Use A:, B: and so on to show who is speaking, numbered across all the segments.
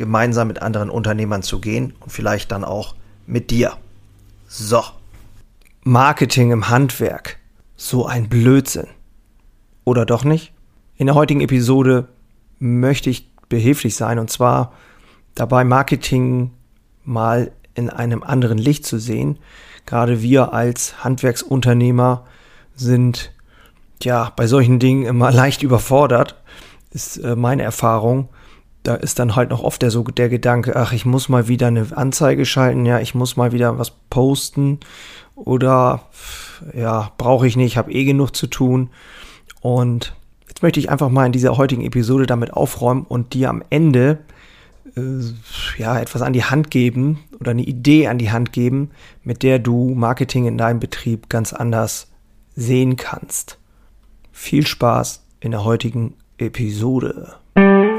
A: gemeinsam mit anderen Unternehmern zu gehen und vielleicht dann auch mit dir. So. Marketing im Handwerk. So ein Blödsinn. Oder doch nicht? In der heutigen Episode möchte ich behilflich sein und zwar dabei Marketing mal in einem anderen Licht zu sehen. Gerade wir als Handwerksunternehmer sind ja bei solchen Dingen immer leicht überfordert, ist äh, meine Erfahrung da ist dann halt noch oft der, so der Gedanke, ach, ich muss mal wieder eine Anzeige schalten, ja, ich muss mal wieder was posten oder ja, brauche ich nicht, habe eh genug zu tun. Und jetzt möchte ich einfach mal in dieser heutigen Episode damit aufräumen und dir am Ende äh, ja etwas an die Hand geben oder eine Idee an die Hand geben, mit der du Marketing in deinem Betrieb ganz anders sehen kannst. Viel Spaß in der heutigen Episode.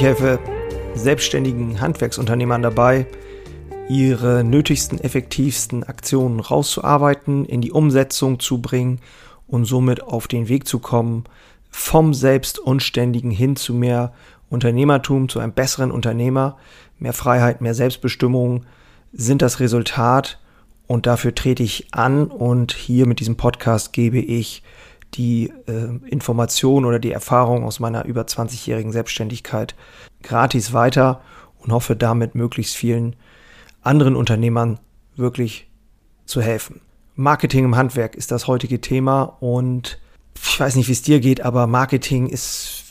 A: Ich helfe selbstständigen Handwerksunternehmern dabei, ihre nötigsten, effektivsten Aktionen rauszuarbeiten, in die Umsetzung zu bringen und somit auf den Weg zu kommen, vom Selbstunständigen hin zu mehr Unternehmertum, zu einem besseren Unternehmer. Mehr Freiheit, mehr Selbstbestimmung sind das Resultat und dafür trete ich an und hier mit diesem Podcast gebe ich die äh, Information oder die Erfahrung aus meiner über 20-jährigen Selbstständigkeit gratis weiter und hoffe damit möglichst vielen anderen Unternehmern wirklich zu helfen. Marketing im Handwerk ist das heutige Thema und ich weiß nicht, wie es dir geht, aber Marketing ist,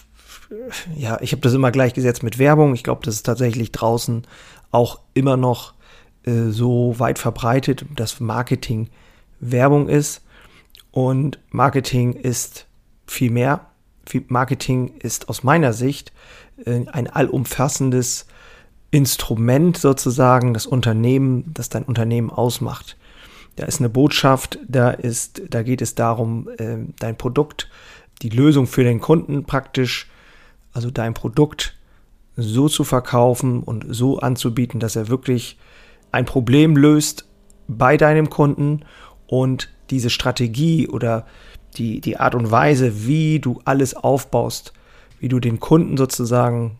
A: ja, ich habe das immer gleichgesetzt mit Werbung. Ich glaube, das ist tatsächlich draußen auch immer noch äh, so weit verbreitet, dass Marketing Werbung ist. Und Marketing ist viel mehr. Marketing ist aus meiner Sicht äh, ein allumfassendes Instrument sozusagen, das Unternehmen, das dein Unternehmen ausmacht. Da ist eine Botschaft, da ist, da geht es darum, äh, dein Produkt, die Lösung für den Kunden praktisch, also dein Produkt so zu verkaufen und so anzubieten, dass er wirklich ein Problem löst bei deinem Kunden und diese Strategie oder die, die Art und Weise, wie du alles aufbaust, wie du den Kunden sozusagen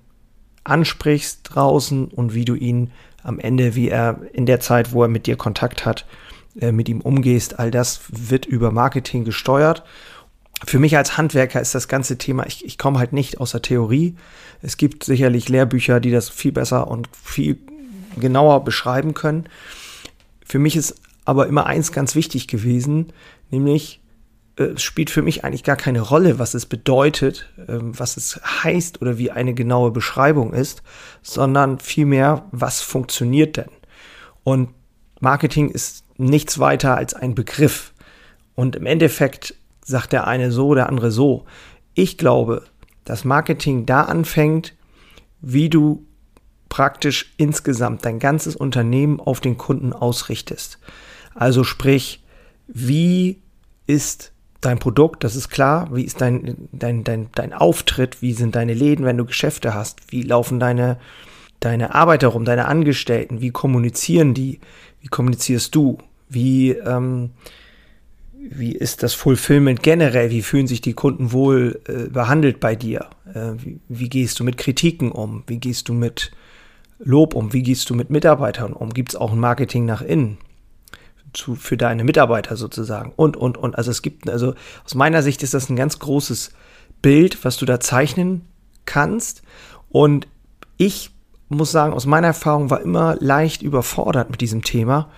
A: ansprichst draußen und wie du ihn am Ende, wie er in der Zeit, wo er mit dir Kontakt hat, äh, mit ihm umgehst, all das wird über Marketing gesteuert. Für mich als Handwerker ist das ganze Thema, ich, ich komme halt nicht aus der Theorie. Es gibt sicherlich Lehrbücher, die das viel besser und viel genauer beschreiben können. Für mich ist aber immer eins ganz wichtig gewesen, nämlich äh, es spielt für mich eigentlich gar keine Rolle, was es bedeutet, ähm, was es heißt oder wie eine genaue Beschreibung ist, sondern vielmehr, was funktioniert denn? Und Marketing ist nichts weiter als ein Begriff. Und im Endeffekt sagt der eine so, der andere so. Ich glaube, dass Marketing da anfängt, wie du praktisch insgesamt dein ganzes Unternehmen auf den Kunden ausrichtest. Also sprich, wie ist dein Produkt, das ist klar, wie ist dein, dein, dein, dein Auftritt, wie sind deine Läden, wenn du Geschäfte hast, wie laufen deine, deine Arbeiter rum, deine Angestellten, wie kommunizieren die, wie kommunizierst du, wie, ähm, wie ist das Fulfillment generell, wie fühlen sich die Kunden wohl äh, behandelt bei dir, äh, wie, wie gehst du mit Kritiken um, wie gehst du mit Lob um, wie gehst du mit Mitarbeitern um, gibt es auch ein Marketing nach innen, zu, für deine Mitarbeiter sozusagen und, und, und. Also es gibt, also aus meiner Sicht ist das ein ganz großes Bild, was du da zeichnen kannst. Und ich muss sagen, aus meiner Erfahrung war immer leicht überfordert mit diesem Thema,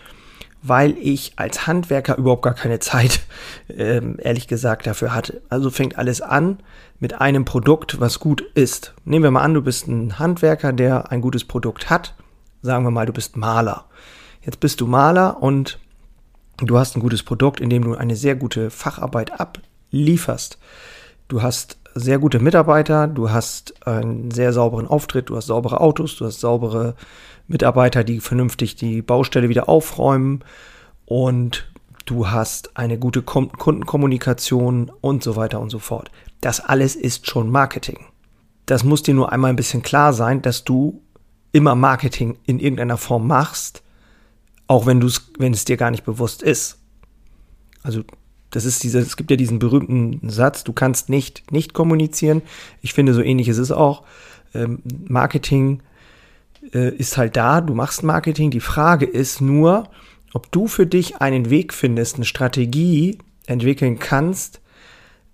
A: weil ich als Handwerker überhaupt gar keine Zeit, ähm, ehrlich gesagt, dafür hatte. Also fängt alles an mit einem Produkt, was gut ist. Nehmen wir mal an, du bist ein Handwerker, der ein gutes Produkt hat. Sagen wir mal, du bist Maler. Jetzt bist du Maler und du hast ein gutes Produkt, in dem du eine sehr gute Facharbeit ablieferst. Du hast sehr gute Mitarbeiter, du hast einen sehr sauberen Auftritt, du hast saubere Autos, du hast saubere Mitarbeiter, die vernünftig die Baustelle wieder aufräumen und du hast eine gute Kundenkommunikation und so weiter und so fort. Das alles ist schon Marketing. Das muss dir nur einmal ein bisschen klar sein, dass du immer Marketing in irgendeiner Form machst, auch wenn du es, wenn es dir gar nicht bewusst ist. Also das ist dieser, es gibt ja diesen berühmten Satz, du kannst nicht nicht kommunizieren. Ich finde, so ähnlich ist es auch. Ähm, Marketing äh, ist halt da, du machst Marketing. Die Frage ist nur, ob du für dich einen Weg findest, eine Strategie entwickeln kannst,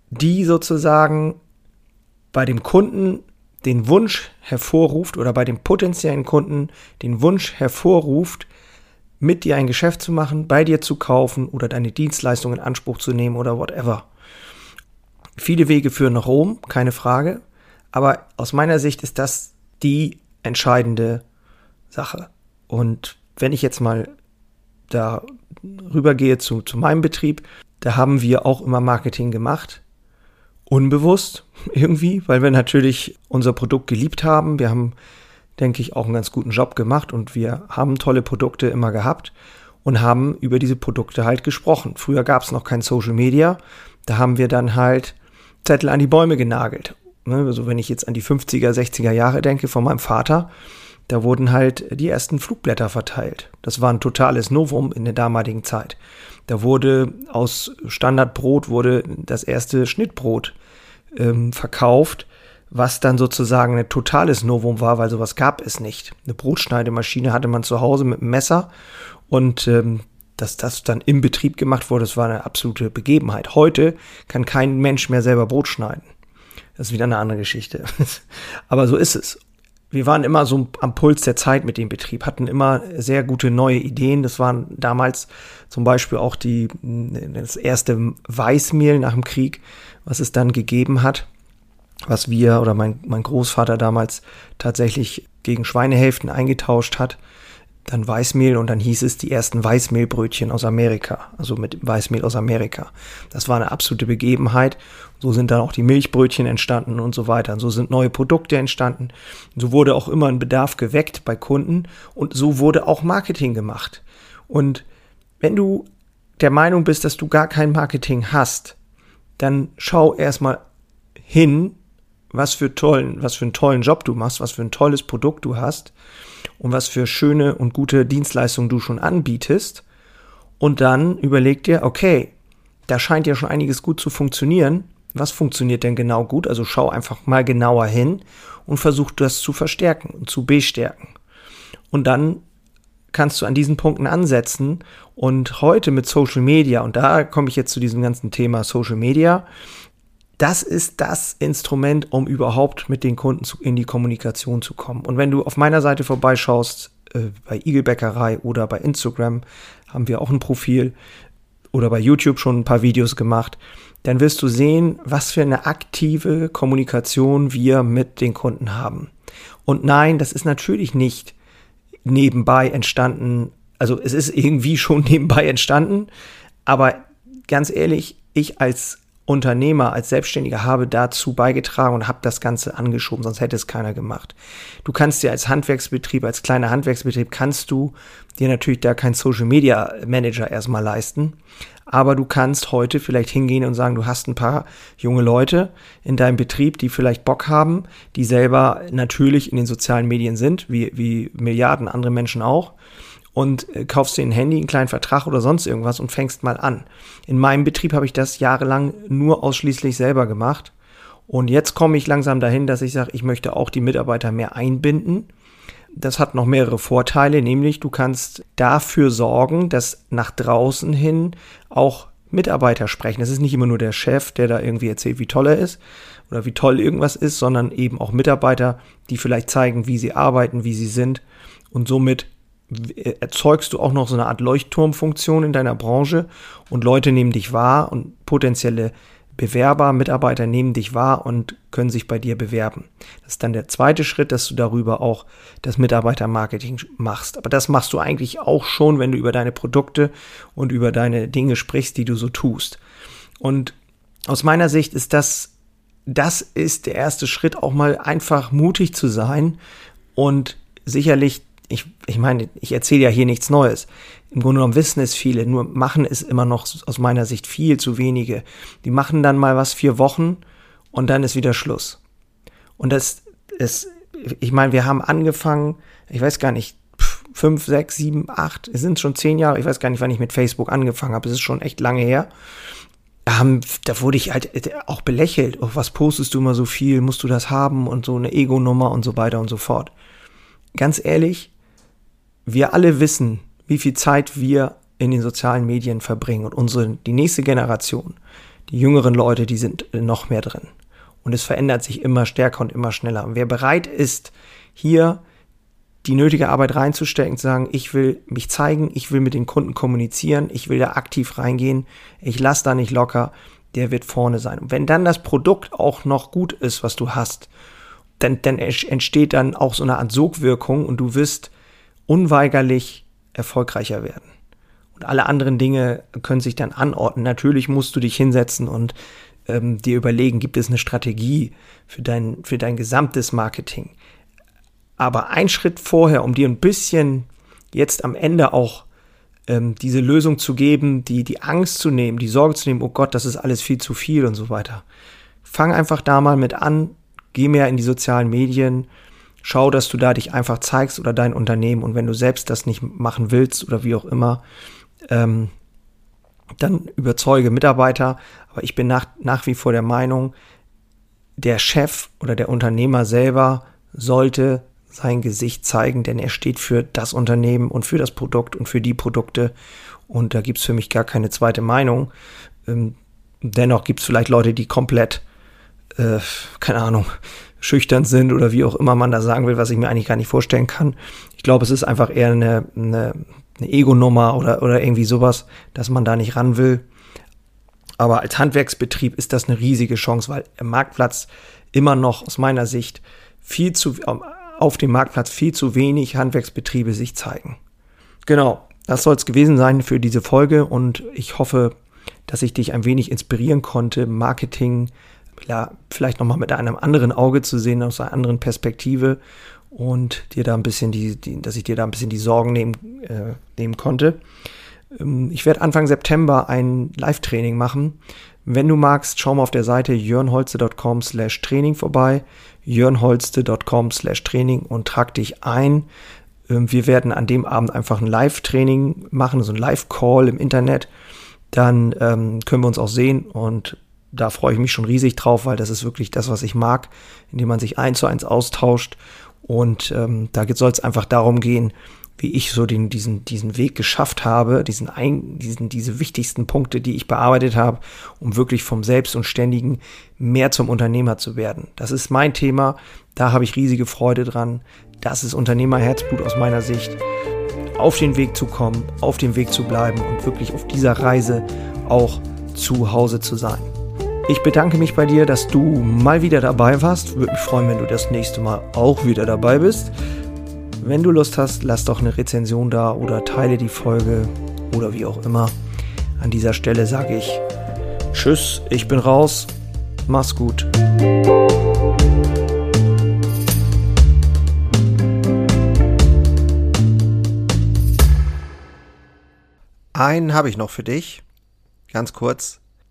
A: die sozusagen bei dem Kunden den Wunsch hervorruft oder bei dem potenziellen Kunden den Wunsch hervorruft, mit dir ein Geschäft zu machen, bei dir zu kaufen oder deine Dienstleistung in Anspruch zu nehmen oder whatever. Viele Wege führen nach Rom, keine Frage, aber aus meiner Sicht ist das die entscheidende Sache. Und wenn ich jetzt mal da rübergehe zu, zu meinem Betrieb, da haben wir auch immer Marketing gemacht. Unbewusst irgendwie, weil wir natürlich unser Produkt geliebt haben. Wir haben denke ich, auch einen ganz guten Job gemacht und wir haben tolle Produkte immer gehabt und haben über diese Produkte halt gesprochen. Früher gab es noch kein Social Media, da haben wir dann halt Zettel an die Bäume genagelt. Ne, also wenn ich jetzt an die 50er, 60er Jahre denke von meinem Vater, da wurden halt die ersten Flugblätter verteilt. Das war ein totales Novum in der damaligen Zeit. Da wurde aus Standardbrot wurde das erste Schnittbrot ähm, verkauft was dann sozusagen ein totales Novum war, weil sowas gab es nicht. Eine Brotschneidemaschine hatte man zu Hause mit einem Messer und ähm, dass das dann im Betrieb gemacht wurde, das war eine absolute Begebenheit. Heute kann kein Mensch mehr selber Brot schneiden. Das ist wieder eine andere Geschichte. Aber so ist es. Wir waren immer so am Puls der Zeit mit dem Betrieb, hatten immer sehr gute neue Ideen. Das waren damals zum Beispiel auch die, das erste Weißmehl nach dem Krieg, was es dann gegeben hat was wir oder mein, mein Großvater damals tatsächlich gegen Schweinehälften eingetauscht hat. Dann Weißmehl und dann hieß es die ersten Weißmehlbrötchen aus Amerika, also mit Weißmehl aus Amerika. Das war eine absolute Begebenheit. So sind dann auch die Milchbrötchen entstanden und so weiter. Und so sind neue Produkte entstanden. So wurde auch immer ein Bedarf geweckt bei Kunden und so wurde auch Marketing gemacht. Und wenn du der Meinung bist, dass du gar kein Marketing hast, dann schau erstmal hin, was für tollen, was für einen tollen Job du machst, was für ein tolles Produkt du hast und was für schöne und gute Dienstleistungen du schon anbietest. Und dann überleg dir, okay, da scheint ja schon einiges gut zu funktionieren. Was funktioniert denn genau gut? Also schau einfach mal genauer hin und versuch das zu verstärken und zu bestärken. Und dann kannst du an diesen Punkten ansetzen. Und heute mit Social Media, und da komme ich jetzt zu diesem ganzen Thema Social Media, das ist das Instrument, um überhaupt mit den Kunden zu, in die Kommunikation zu kommen. Und wenn du auf meiner Seite vorbeischaust, äh, bei Igelbäckerei oder bei Instagram haben wir auch ein Profil oder bei YouTube schon ein paar Videos gemacht, dann wirst du sehen, was für eine aktive Kommunikation wir mit den Kunden haben. Und nein, das ist natürlich nicht nebenbei entstanden. Also es ist irgendwie schon nebenbei entstanden, aber ganz ehrlich, ich als Unternehmer, als Selbstständiger habe dazu beigetragen und habe das Ganze angeschoben, sonst hätte es keiner gemacht. Du kannst dir als Handwerksbetrieb, als kleiner Handwerksbetrieb, kannst du dir natürlich da kein Social Media Manager erstmal leisten. Aber du kannst heute vielleicht hingehen und sagen, du hast ein paar junge Leute in deinem Betrieb, die vielleicht Bock haben, die selber natürlich in den sozialen Medien sind, wie, wie Milliarden andere Menschen auch und äh, kaufst dir ein Handy, einen kleinen Vertrag oder sonst irgendwas und fängst mal an. In meinem Betrieb habe ich das jahrelang nur ausschließlich selber gemacht. Und jetzt komme ich langsam dahin, dass ich sage, ich möchte auch die Mitarbeiter mehr einbinden. Das hat noch mehrere Vorteile, nämlich du kannst dafür sorgen, dass nach draußen hin auch Mitarbeiter sprechen. Es ist nicht immer nur der Chef, der da irgendwie erzählt, wie toll er ist oder wie toll irgendwas ist, sondern eben auch Mitarbeiter, die vielleicht zeigen, wie sie arbeiten, wie sie sind. Und somit erzeugst du auch noch so eine Art Leuchtturmfunktion in deiner Branche und Leute nehmen dich wahr und potenzielle Bewerber, Mitarbeiter nehmen dich wahr und können sich bei dir bewerben. Das ist dann der zweite Schritt, dass du darüber auch das Mitarbeitermarketing machst. Aber das machst du eigentlich auch schon, wenn du über deine Produkte und über deine Dinge sprichst, die du so tust. Und aus meiner Sicht ist das, das ist der erste Schritt, auch mal einfach mutig zu sein und sicherlich ich, ich meine, ich erzähle ja hier nichts Neues. Im Grunde genommen wissen es viele, nur machen es immer noch aus meiner Sicht viel zu wenige. Die machen dann mal was vier Wochen und dann ist wieder Schluss. Und das ist, ich meine, wir haben angefangen, ich weiß gar nicht, fünf, sechs, sieben, acht, es sind schon zehn Jahre, ich weiß gar nicht, wann ich mit Facebook angefangen habe, es ist schon echt lange her. Da, haben, da wurde ich halt auch belächelt. Oh, was postest du immer so viel? Musst du das haben? Und so eine Ego-Nummer und so weiter und so fort. Ganz ehrlich, wir alle wissen, wie viel Zeit wir in den sozialen Medien verbringen und unsere, die nächste Generation, die jüngeren Leute, die sind noch mehr drin. Und es verändert sich immer stärker und immer schneller. Und wer bereit ist, hier die nötige Arbeit reinzustecken, zu sagen, ich will mich zeigen, ich will mit den Kunden kommunizieren, ich will da aktiv reingehen, ich lasse da nicht locker, der wird vorne sein. Und wenn dann das Produkt auch noch gut ist, was du hast, dann, dann entsteht dann auch so eine Art Sogwirkung und du wirst unweigerlich erfolgreicher werden. Und alle anderen Dinge können sich dann anordnen. Natürlich musst du dich hinsetzen und ähm, dir überlegen, gibt es eine Strategie für dein, für dein gesamtes Marketing. Aber ein Schritt vorher, um dir ein bisschen jetzt am Ende auch ähm, diese Lösung zu geben, die, die Angst zu nehmen, die Sorge zu nehmen, oh Gott, das ist alles viel zu viel und so weiter. Fang einfach da mal mit an, geh mehr in die sozialen Medien, Schau, dass du da dich einfach zeigst oder dein Unternehmen. Und wenn du selbst das nicht machen willst oder wie auch immer, ähm, dann überzeuge Mitarbeiter. Aber ich bin nach, nach wie vor der Meinung, der Chef oder der Unternehmer selber sollte sein Gesicht zeigen, denn er steht für das Unternehmen und für das Produkt und für die Produkte. Und da gibt es für mich gar keine zweite Meinung. Ähm, dennoch gibt es vielleicht Leute, die komplett, äh, keine Ahnung, schüchtern sind oder wie auch immer man da sagen will, was ich mir eigentlich gar nicht vorstellen kann. Ich glaube, es ist einfach eher eine, eine, eine Ego-Nummer oder, oder irgendwie sowas, dass man da nicht ran will. Aber als Handwerksbetrieb ist das eine riesige Chance, weil im Marktplatz immer noch aus meiner Sicht viel zu, auf dem Marktplatz viel zu wenig Handwerksbetriebe sich zeigen. Genau, das soll es gewesen sein für diese Folge und ich hoffe, dass ich dich ein wenig inspirieren konnte, Marketing ja, vielleicht nochmal mit einem anderen Auge zu sehen, aus einer anderen Perspektive und dir da ein bisschen die, die dass ich dir da ein bisschen die Sorgen nehmen, äh, nehmen konnte. Ähm, ich werde Anfang September ein Live-Training machen. Wenn du magst, schau mal auf der Seite jörnholze.com slash Training vorbei, jörnholze.com slash Training und trag dich ein. Ähm, wir werden an dem Abend einfach ein Live-Training machen, so ein Live-Call im Internet. Dann ähm, können wir uns auch sehen und da freue ich mich schon riesig drauf, weil das ist wirklich das, was ich mag, indem man sich eins zu eins austauscht. Und ähm, da soll es einfach darum gehen, wie ich so den, diesen, diesen Weg geschafft habe, diesen, ein, diesen, diese wichtigsten Punkte, die ich bearbeitet habe, um wirklich vom Selbst und Ständigen mehr zum Unternehmer zu werden. Das ist mein Thema, da habe ich riesige Freude dran. Das ist Unternehmerherzblut aus meiner Sicht. Auf den Weg zu kommen, auf dem Weg zu bleiben und wirklich auf dieser Reise auch zu Hause zu sein. Ich bedanke mich bei dir, dass du mal wieder dabei warst. Würde mich freuen, wenn du das nächste Mal auch wieder dabei bist. Wenn du Lust hast, lass doch eine Rezension da oder teile die Folge oder wie auch immer. An dieser Stelle sage ich Tschüss, ich bin raus. Mach's gut. Einen habe ich noch für dich. Ganz kurz